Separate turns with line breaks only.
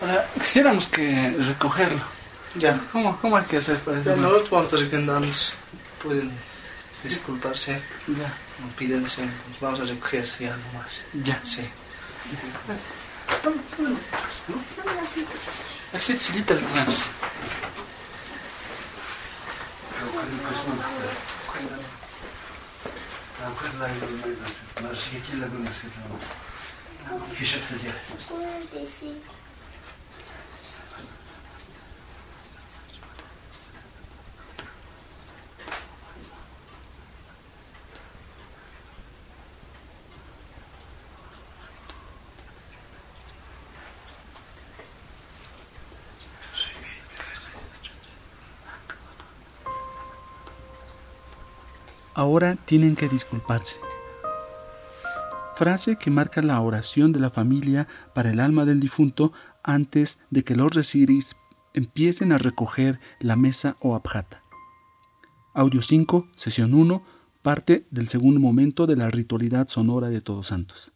Ahora, quisiéramos que recogerlo.
Ya.
¿Cómo, cómo hay que hacer para eso?
Ya, no los cuantos que andamos pueden disculparse,
Ya,
no pídense, pues vamos a recoger ya nomás.
ya.
Sí.
Exit silita Ahora tienen que disculparse. Frase que marca la oración de la familia para el alma del difunto antes de que los resiris empiecen a recoger la mesa o abjata. Audio 5, sesión 1, parte del segundo momento de la ritualidad sonora de Todos Santos.